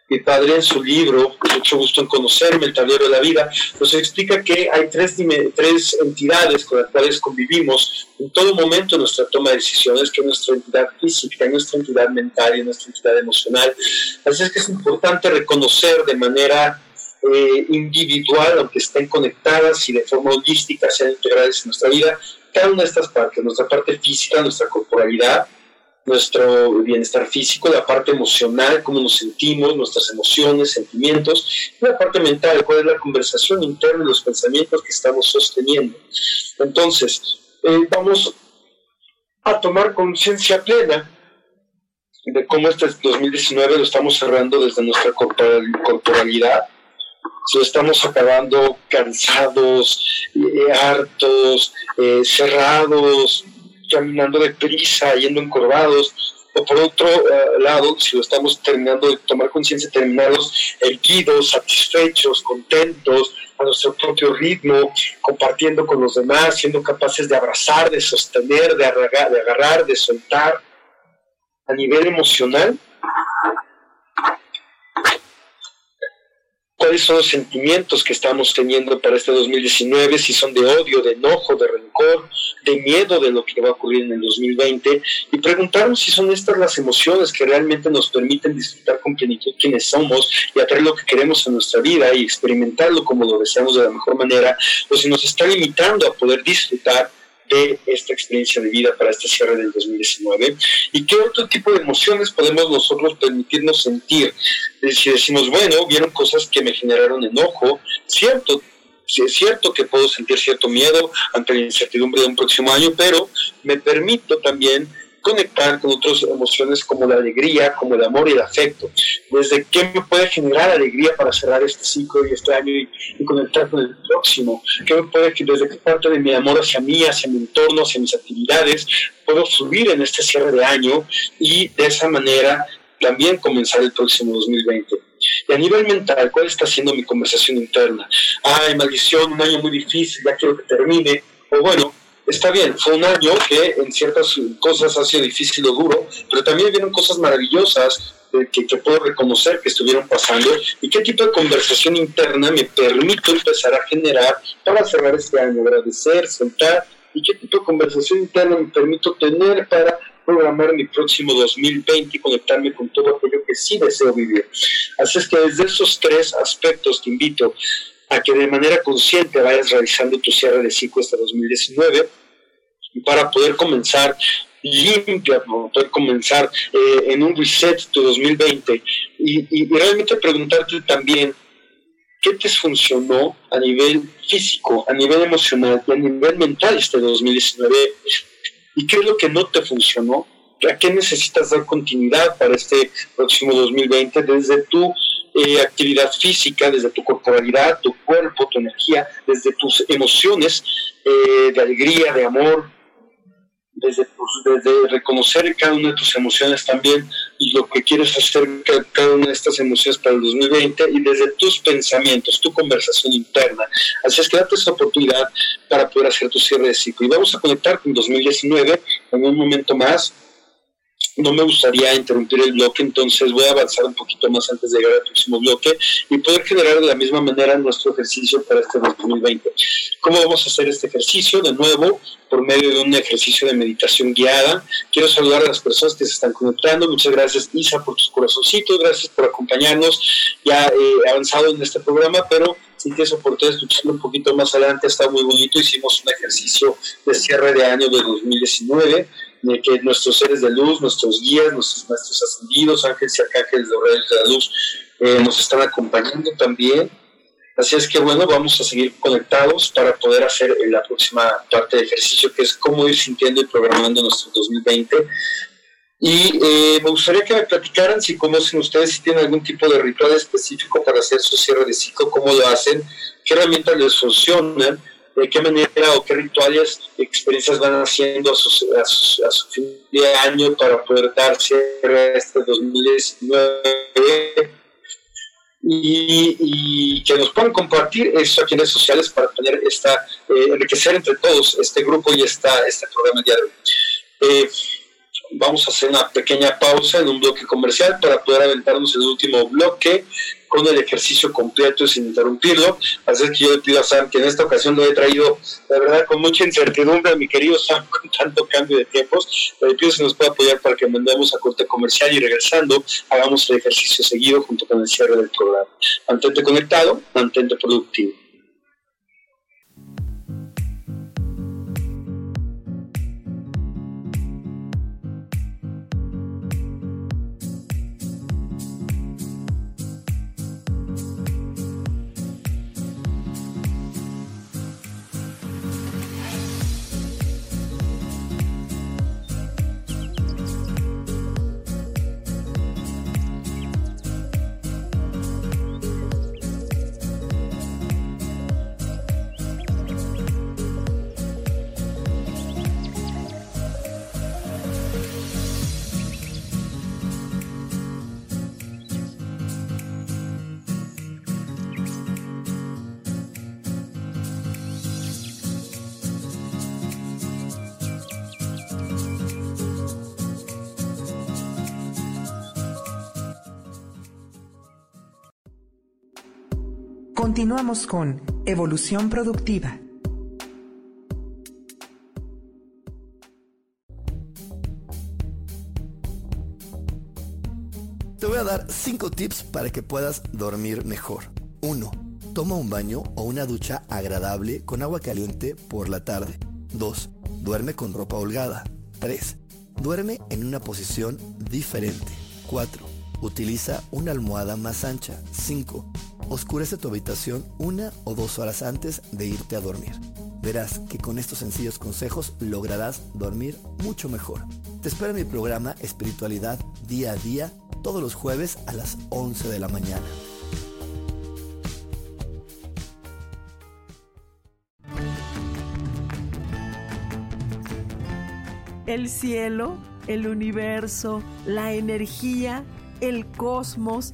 Mi padre en su libro, mucho gusto en conocerme, el tablero de la vida, nos explica que hay tres, tres entidades con las cuales convivimos en todo momento en nuestra toma de decisiones, que es nuestra entidad física, nuestra entidad mental y nuestra entidad emocional. Así es que es importante reconocer de manera eh, individual, aunque estén conectadas y de forma holística sean integrales en nuestra vida, cada una de estas partes, nuestra parte física, nuestra corporalidad, nuestro bienestar físico, la parte emocional, cómo nos sentimos, nuestras emociones, sentimientos, y la parte mental, cuál es la conversación interna y los pensamientos que estamos sosteniendo. Entonces, eh, vamos a tomar conciencia plena de cómo este 2019 lo estamos cerrando desde nuestra corporalidad, lo estamos acabando cansados, eh, hartos, eh, cerrados, caminando deprisa, yendo encorvados, o por otro eh, lado, si lo estamos terminando de tomar conciencia, terminados erguidos, satisfechos, contentos, a nuestro propio ritmo, compartiendo con los demás, siendo capaces de abrazar, de sostener, de, de agarrar, de soltar a nivel emocional, cuáles son los sentimientos que estamos teniendo para este 2019, si son de odio, de enojo, de rencor, de miedo de lo que va a ocurrir en el 2020, y preguntarnos si son estas las emociones que realmente nos permiten disfrutar con plenitud quienes somos y atraer lo que queremos en nuestra vida y experimentarlo como lo deseamos de la mejor manera, o si nos está limitando a poder disfrutar de esta experiencia de vida para este cierre del 2019 y qué otro tipo de emociones podemos nosotros permitirnos sentir. Si decimos, bueno, vieron cosas que me generaron enojo, cierto, es cierto que puedo sentir cierto miedo ante la incertidumbre de un próximo año, pero me permito también conectar con otras emociones como la alegría, como el amor y el afecto. Desde qué me puede generar alegría para cerrar este ciclo y este año y, conectar con el próximo. ¿Qué me puede, desde qué parte de mi amor hacia mí, hacia mi entorno, hacia mis actividades, puedo fluir en este cierre de año y de esa manera también comenzar el próximo 2020. Y a nivel mental, ¿cuál está siendo mi conversación interna? Ay, maldición, un año muy difícil, ya quiero que termine. O bueno, está bien, fue un año que en ciertas cosas ha sido difícil o duro, pero también vienen cosas maravillosas eh, que, puedo reconocer que estuvieron pasando y qué tipo de conversación interna me permito empezar a generar para cerrar este año, agradecer, soltar y qué tipo de conversación interna me permito tener para programar mi próximo 2020 y conectarme con todo aquello que sí deseo vivir. Así es que desde esos tres aspectos te invito a que de manera consciente vayas realizando tu cierre de ciclo hasta 2019 para poder comenzar limpia, para poder comenzar eh, en un reset tu 2020 y, y, realmente preguntarte también qué te funcionó a nivel físico, a nivel emocional y a nivel mental este 2019 y qué es lo que no te funcionó, a qué necesitas dar continuidad para este próximo 2020 desde tu eh, actividad física, desde tu corporalidad, tu cuerpo, tu energía, desde tus emociones eh, de alegría, de amor, desde, desde, reconocer cada una de tus emociones también y lo que quieres hacer cada una de estas emociones para el 2020 y desde tus pensamientos, tu conversación interna. Así es que date esta oportunidad para poder hacer tu cierre de ciclo. Y vamos a conectar con 2019 en un momento más no me gustaría interrumpir el bloque, entonces voy a avanzar un poquito más antes de llegar al próximo bloque y poder generar de la misma manera nuestro ejercicio para este 2020. ¿Cómo vamos a hacer este ejercicio? De nuevo, por medio de un ejercicio de meditación guiada. Quiero saludar a las personas que se están conectando. Muchas gracias, Isa, por tus corazoncitos. Gracias por acompañarnos. Ya he avanzado en este programa, pero si tienes oportunidad de escucharlo un poquito más adelante, está muy bonito. Hicimos un ejercicio de cierre de año de 2019 de que nuestros seres de luz, nuestros guías, nuestros maestros ascendidos, ángeles y arcángeles de reyes de la luz, eh, nos están acompañando también. Así es que bueno, vamos a seguir conectados para poder hacer la próxima parte de ejercicio, que es cómo ir sintiendo y programando nuestro 2020. Y eh, me gustaría que me platicaran si conocen ustedes, si tienen algún tipo de ritual específico para hacer su cierre de ciclo, cómo lo hacen, qué herramientas les funcionan, de qué manera o qué rituales, experiencias van haciendo a, su fin de año para poder dar cierre a este 2019 y, que nos puedan compartir eso aquí en redes sociales para tener esta, eh, enriquecer entre todos este grupo y esta, este programa diario. Eh, vamos a hacer una pequeña pausa en un bloque comercial para poder aventarnos en el último bloque con el ejercicio completo sin interrumpirlo. Así que yo le pido a Sam que en esta ocasión lo he traído, la verdad, con mucha incertidumbre a mi querido Sam, [laughs] con tanto cambio de tiempos. Le pido si nos puede apoyar para que mandemos a corte comercial y regresando hagamos el ejercicio seguido junto con el cierre del programa. Mantente conectado, mantente productivo.
Continuamos con Evolución Productiva.
Te voy a dar 5 tips para que puedas dormir mejor. 1. Toma un baño o una ducha agradable con agua caliente por la tarde. 2. Duerme con ropa holgada. 3. Duerme en una posición diferente. 4. Utiliza una almohada más ancha. 5. Oscurece tu habitación una o dos horas antes de irte a dormir. Verás que con estos sencillos consejos lograrás dormir mucho mejor. Te espero en mi programa Espiritualidad Día a Día todos los jueves a las 11 de la mañana.
El cielo, el universo, la energía, el cosmos,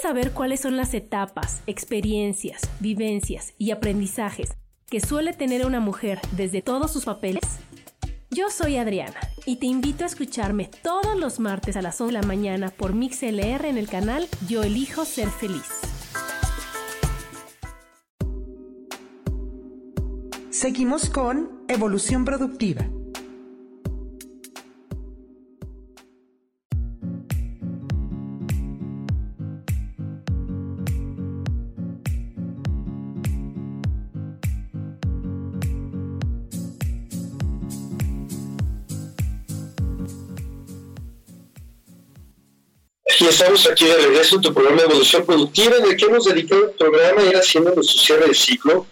Saber cuáles son las etapas, experiencias, vivencias y aprendizajes que suele tener una mujer desde todos sus papeles? Yo soy Adriana y te invito a escucharme todos los martes a las 11 de la mañana por MixLR en el canal Yo Elijo Ser Feliz.
Seguimos con Evolución Productiva.
Y estamos aquí de regreso en tu programa de Evolución Productiva, en el que hemos dedicado el programa a ir haciendo nuestro cierre de ciclo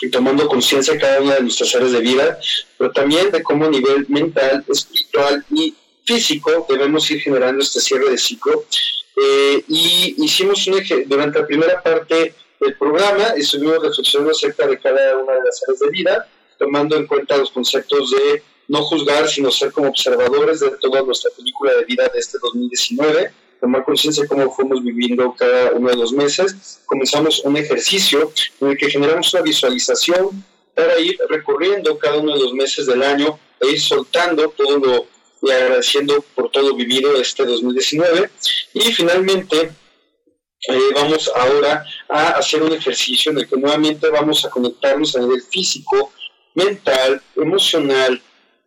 y tomando conciencia de cada una de nuestras áreas de vida, pero también de cómo a nivel mental, espiritual y físico debemos ir generando este cierre de ciclo. Eh, y hicimos un eje, durante la primera parte del programa, estuvimos reflexionando acerca de cada una de las áreas de vida, tomando en cuenta los conceptos de no juzgar, sino ser como observadores de toda nuestra película de vida de este 2019 tomar conciencia de cómo fuimos viviendo cada uno de los meses. Comenzamos un ejercicio en el que generamos una visualización para ir recorriendo cada uno de los meses del año e ir soltando todo lo y agradeciendo por todo vivido este 2019. Y finalmente eh, vamos ahora a hacer un ejercicio en el que nuevamente vamos a conectarnos a nivel físico, mental, emocional,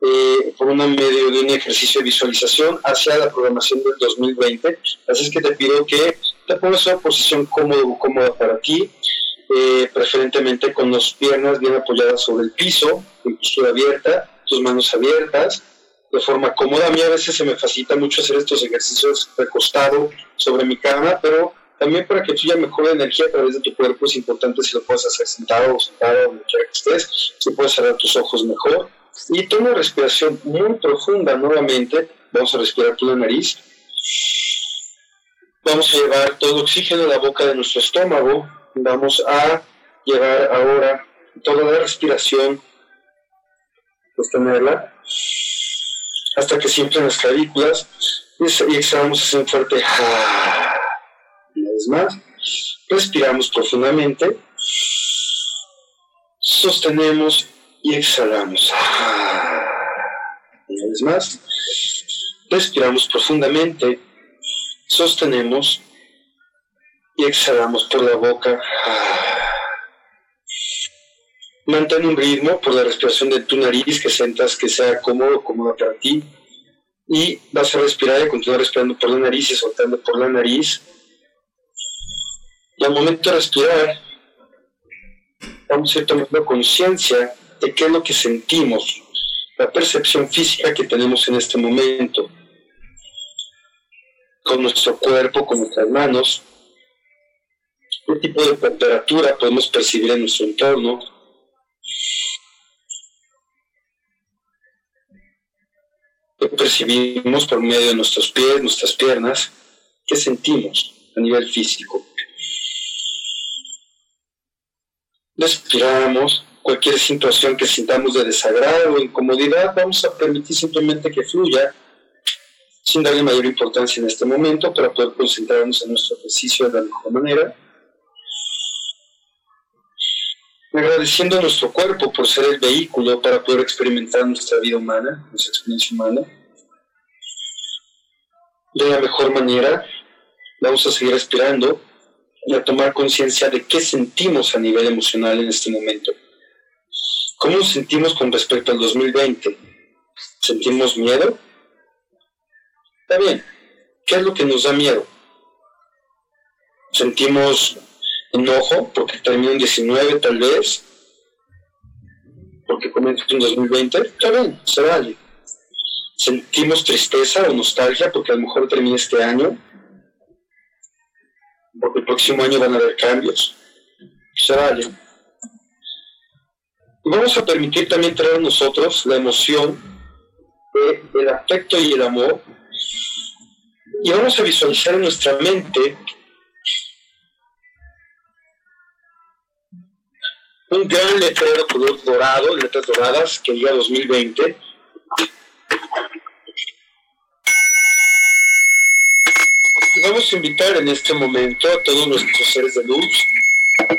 eh, por un medio de un ejercicio de visualización hacia la programación del 2020. Así es que te pido que te pongas una posición cómoda cómoda para ti, eh, preferentemente con las piernas bien apoyadas sobre el piso, tu postura abierta, tus manos abiertas, de forma cómoda. A mí a veces se me facilita mucho hacer estos ejercicios recostado sobre mi cama, pero también para que fluya mejor energía a través de tu cuerpo es importante si lo puedes hacer sentado o sentado, donde quiera que estés, si puedes cerrar tus ojos mejor. Y toma una respiración muy profunda nuevamente. Vamos a respirar por la nariz. Vamos a llevar todo el oxígeno a la boca de nuestro estómago. Vamos a llevar ahora toda la respiración, sostenerla, hasta que siempre las clavículas y exhalamos así fuerte. Una vez más, respiramos profundamente, sostenemos y exhalamos. Una vez más, respiramos profundamente, sostenemos y exhalamos por la boca. Mantén un ritmo por la respiración de tu nariz que sientas que sea cómodo, cómodo para ti. Y vas a respirar y continuar respirando por la nariz y soltando por la nariz. Y al momento de respirar, vamos a ir tomando conciencia de qué es lo que sentimos, la percepción física que tenemos en este momento, con nuestro cuerpo, con nuestras manos, qué tipo de temperatura podemos percibir en nuestro entorno, qué percibimos por medio de nuestros pies, nuestras piernas, qué sentimos a nivel físico. Respiramos, cualquier situación que sintamos de desagrado o incomodidad, vamos a permitir simplemente que fluya sin darle mayor importancia en este momento para poder concentrarnos en nuestro ejercicio de la mejor manera. agradeciendo a nuestro cuerpo por ser el vehículo para poder experimentar nuestra vida humana, nuestra experiencia humana. De la mejor manera, vamos a seguir respirando y a tomar conciencia de qué sentimos a nivel emocional en este momento. ¿Cómo nos sentimos con respecto al 2020? ¿Sentimos miedo? Está bien. ¿Qué es lo que nos da miedo? ¿Sentimos enojo porque termina en 19 tal vez? Porque comienza en 2020? Está bien, se vale. ¿Sentimos tristeza o nostalgia porque a lo mejor termina este año? Porque el próximo año van a haber cambios. Se vale vamos a permitir también traer nosotros la emoción del afecto y el amor. Y vamos a visualizar en nuestra mente un gran letrero color dorado, letras doradas, que diga 2020. Y vamos a invitar en este momento a todos nuestros seres de luz,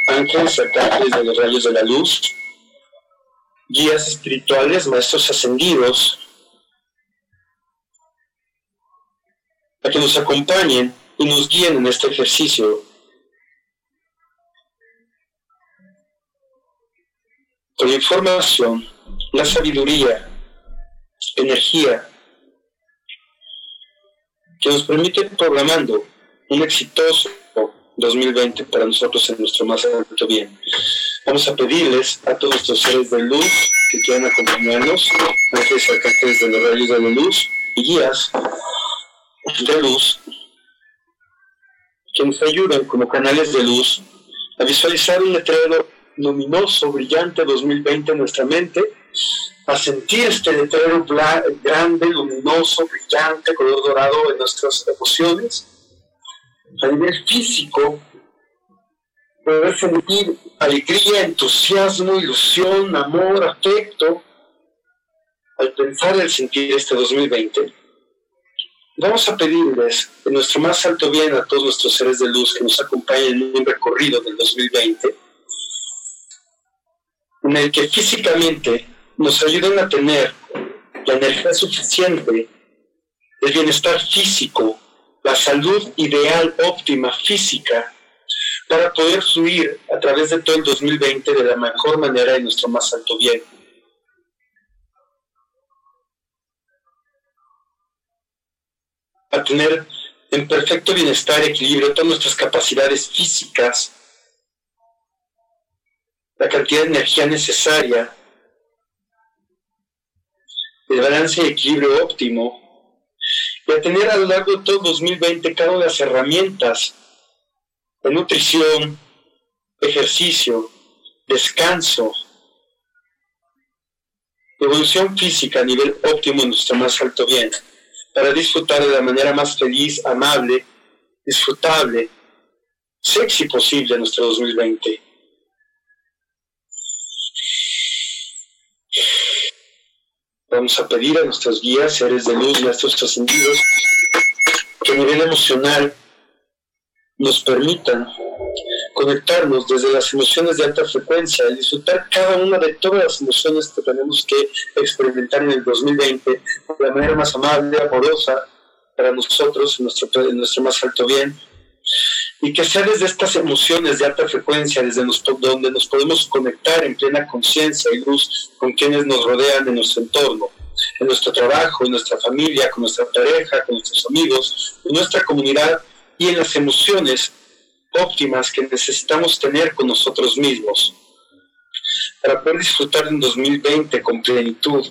ángeles, arcángeles de los rayos de la luz, guías espirituales, maestros ascendidos, a que nos acompañen y nos guíen en este ejercicio. Con la información, la sabiduría, energía, que nos permite programando un exitoso 2020 para nosotros en nuestro más alto bien. Vamos a pedirles a todos estos seres de luz que quieran acompañarnos, ángeles arcángeles de los rayos de la luz y guías de luz, que nos ayuden como canales de luz a visualizar un letrero luminoso, brillante 2020 en nuestra mente, a sentir este letrero grande, luminoso, brillante, color dorado en nuestras emociones, a nivel físico, poder sentir alegría, entusiasmo, ilusión, amor, afecto, al pensar el sentir este 2020, vamos a pedirles en nuestro más alto bien a todos nuestros seres de luz que nos acompañen en un recorrido del 2020, en el que físicamente nos ayuden a tener la energía suficiente, el bienestar físico, la salud ideal, óptima, física, para poder fluir a través de todo el 2020 de la mejor manera y nuestro más alto bien. A tener en perfecto bienestar, y equilibrio, todas nuestras capacidades físicas, la cantidad de energía necesaria, el balance y equilibrio óptimo a tener a lo largo de todo 2020 cada una de las herramientas de nutrición, ejercicio, descanso, evolución física a nivel óptimo en nuestro más alto bien, para disfrutar de la manera más feliz, amable, disfrutable, sexy posible nuestro 2020. Vamos a pedir a nuestros guías, seres de luz, nuestros trascendidos, que a nivel emocional nos permitan conectarnos desde las emociones de alta frecuencia y disfrutar cada una de todas las emociones que tenemos que experimentar en el 2020 de la manera más amable, amorosa para nosotros, nuestro, en nuestro más alto bien. Y que sea desde estas emociones de alta frecuencia, desde donde nos podemos conectar en plena conciencia y luz con quienes nos rodean en nuestro entorno, en nuestro trabajo, en nuestra familia, con nuestra pareja, con nuestros amigos, en nuestra comunidad y en las emociones óptimas que necesitamos tener con nosotros mismos. Para poder disfrutar en 2020 con plenitud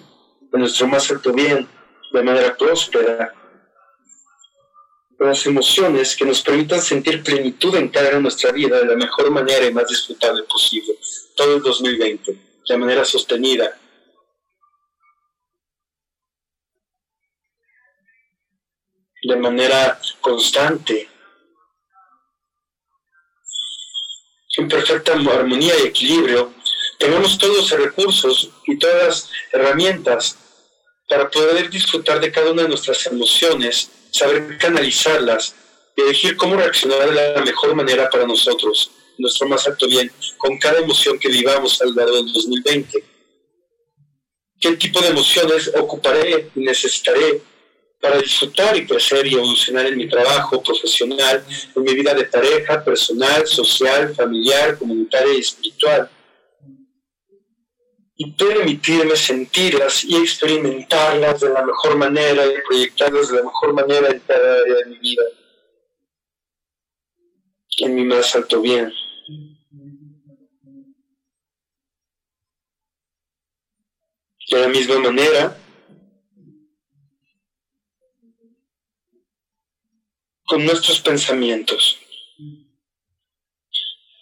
de nuestro más alto bien, de manera próspera, las emociones que nos permitan sentir plenitud en cada de nuestra vida de la mejor manera y más disfrutable posible, todo el 2020, de manera sostenida. de manera constante, en perfecta armonía y equilibrio, tenemos todos los recursos y todas las herramientas para poder disfrutar de cada una de nuestras emociones, saber canalizarlas y elegir cómo reaccionar de la mejor manera para nosotros, nuestro más alto bien, con cada emoción que vivamos a lo largo del 2020. ¿Qué tipo de emociones ocuparé y necesitaré para disfrutar y crecer y evolucionar en mi trabajo profesional, en mi vida de pareja, personal, social, familiar, comunitaria y espiritual. Y permitirme sentirlas y experimentarlas de la mejor manera y proyectarlas de la mejor manera en cada área de mi vida, en mi más alto bien. De la misma manera, con nuestros pensamientos.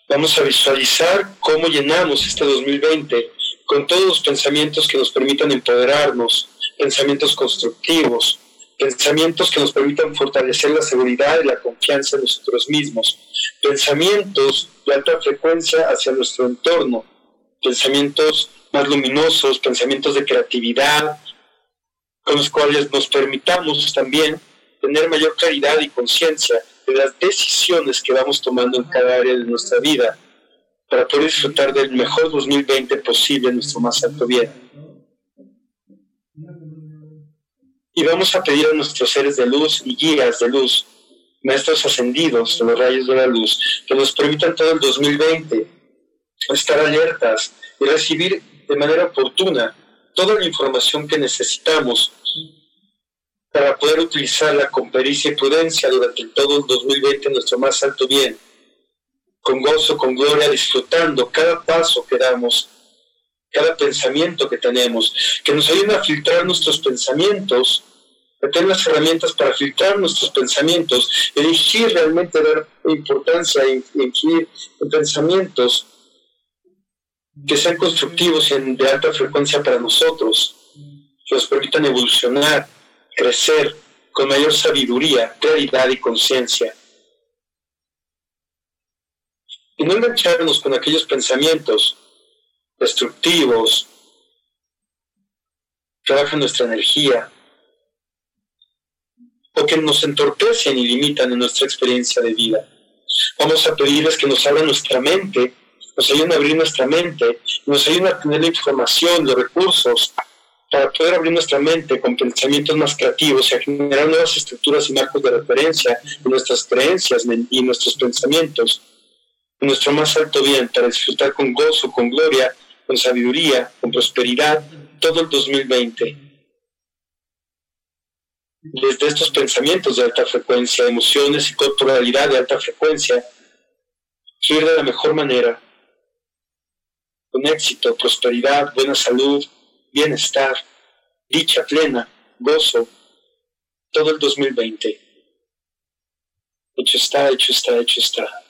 Vamos a visualizar cómo llenamos este 2020 con todos los pensamientos que nos permitan empoderarnos, pensamientos constructivos, pensamientos que nos permitan fortalecer la seguridad y la confianza en nosotros mismos, pensamientos de alta frecuencia hacia nuestro entorno, pensamientos más luminosos, pensamientos de creatividad, con los cuales nos permitamos también tener mayor claridad y conciencia de las decisiones que vamos tomando en cada área de nuestra vida para poder disfrutar del mejor 2020 posible nuestro más alto bien. Y vamos a pedir a nuestros seres de luz y guías de luz, maestros ascendidos de los rayos de la luz, que nos permitan todo el 2020 estar alertas y recibir de manera oportuna toda la información que necesitamos para poder utilizarla con pericia y prudencia durante todo el 2020 nuestro más alto bien, con gozo, con gloria, disfrutando cada paso que damos, cada pensamiento que tenemos, que nos ayuden a filtrar nuestros pensamientos, a tener las herramientas para filtrar nuestros pensamientos, elegir realmente dar importancia e elegir en pensamientos que sean constructivos y de alta frecuencia para nosotros, que nos permitan evolucionar crecer con mayor sabiduría, claridad y conciencia. Y no engancharnos con aquellos pensamientos destructivos que bajan nuestra energía o que nos entorpecen y limitan en nuestra experiencia de vida. Vamos a pedirles que nos abran nuestra mente, nos ayuden a abrir nuestra mente, nos ayuden a tener la información, los recursos para poder abrir nuestra mente con pensamientos más creativos y a generar nuevas estructuras y marcos de referencia en nuestras creencias y nuestros pensamientos, nuestro más alto bien, para disfrutar con gozo, con gloria, con sabiduría, con prosperidad, todo el 2020. desde estos pensamientos de alta frecuencia, emociones y corporalidad de alta frecuencia, fluir de la mejor manera, con éxito, prosperidad, buena salud, bienestar, dicha plena, gozo, todo el 2020. Hecho está, hecho está, hecho está.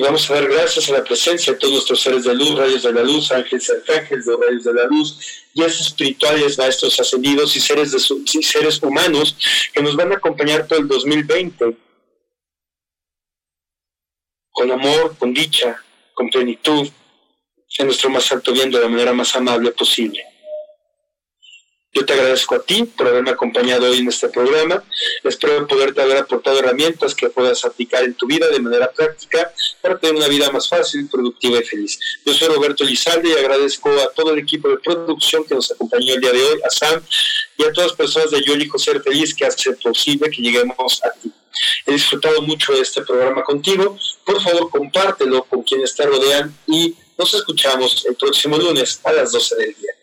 Y vamos a dar gracias a la presencia de todos nuestros seres de luz, rayos de la luz, ángeles arcángeles de rayos de la luz, guías espirituales, maestros ascendidos y seres, de y seres humanos que nos van a acompañar todo el 2020 con amor, con dicha, con plenitud, en nuestro más alto bien de la manera más amable posible. Yo te agradezco a ti por haberme acompañado hoy en este programa. Espero poderte haber aportado herramientas que puedas aplicar en tu vida de manera práctica para tener una vida más fácil, productiva y feliz. Yo soy Roberto Lizalde y agradezco a todo el equipo de producción que nos acompañó el día de hoy, a Sam y a todas las personas de Yo elijo ser feliz que hace posible que lleguemos a ti. He disfrutado mucho de este programa contigo. Por favor, compártelo con quienes te rodean y nos escuchamos el próximo lunes a las 12 del día.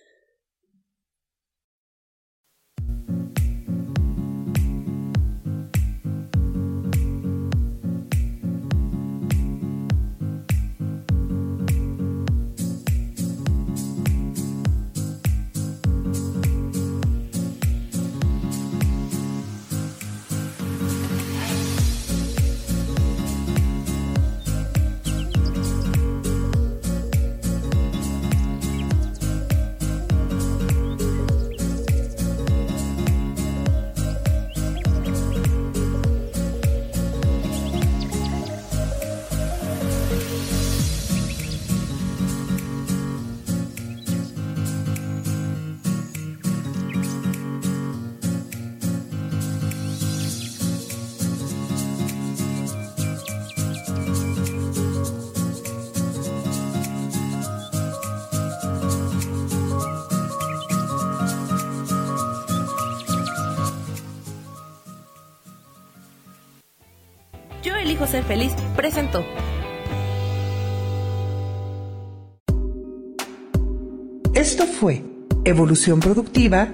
Feliz presentó.
Esto fue Evolución Productiva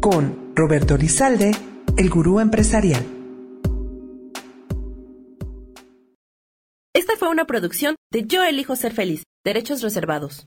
con Roberto Rizalde, el gurú empresarial.
Esta fue una producción de Yo elijo ser feliz, derechos reservados.